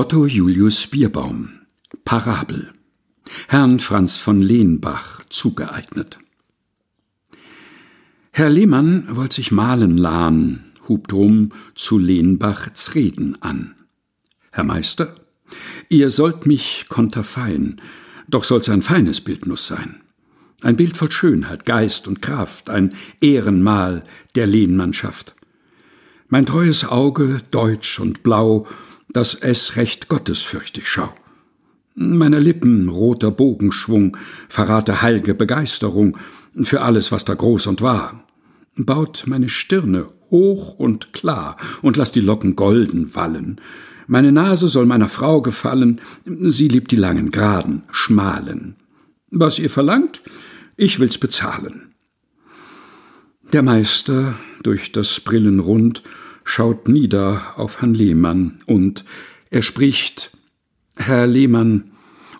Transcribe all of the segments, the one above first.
Otto Julius Bierbaum Parabel Herrn Franz von Lehnbach zugeeignet Herr Lehmann wollt sich malen lahn, hub drum zu Lehnbach z'Reden an. Herr Meister, ihr sollt mich konterfein, doch soll's ein feines Bildnuss sein. Ein Bild voll Schönheit, Geist und Kraft, ein Ehrenmal der Lehnmannschaft. Mein treues Auge, deutsch und blau, dass es recht gottesfürchtig schau. Meiner Lippen roter Bogenschwung verrate heilge Begeisterung für alles, was da groß und wahr. Baut meine Stirne hoch und klar und lass die Locken golden wallen. Meine Nase soll meiner Frau gefallen, sie liebt die langen, geraden, schmalen. Was ihr verlangt, ich will's bezahlen. Der Meister durch das Brillenrund schaut nieder auf Herrn Lehmann und er spricht Herr Lehmann,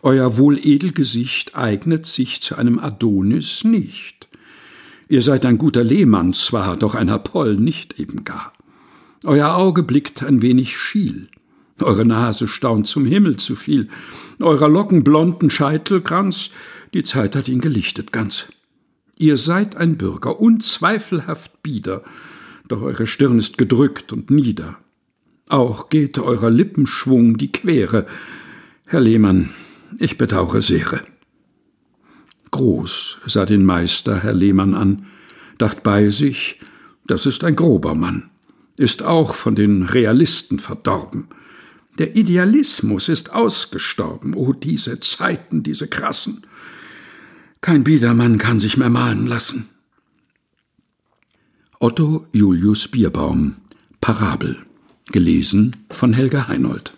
euer Wohledelgesicht eignet sich zu einem Adonis nicht. Ihr seid ein guter Lehmann zwar, doch ein Apoll nicht eben gar. Euer Auge blickt ein wenig schiel, eure Nase staunt zum Himmel zu viel, eurer Locken blonden Scheitelkranz, die Zeit hat ihn gelichtet ganz. Ihr seid ein Bürger, unzweifelhaft bieder, doch eure Stirn ist gedrückt und nieder. Auch geht eurer Lippenschwung die Quere. Herr Lehmann, ich bedauere sehr. Groß sah den Meister Herr Lehmann an, dacht bei sich, das ist ein grober Mann, ist auch von den Realisten verdorben. Der Idealismus ist ausgestorben, oh diese Zeiten, diese krassen. Kein Biedermann kann sich mehr malen lassen. Otto Julius Bierbaum Parabel gelesen von Helga Heinold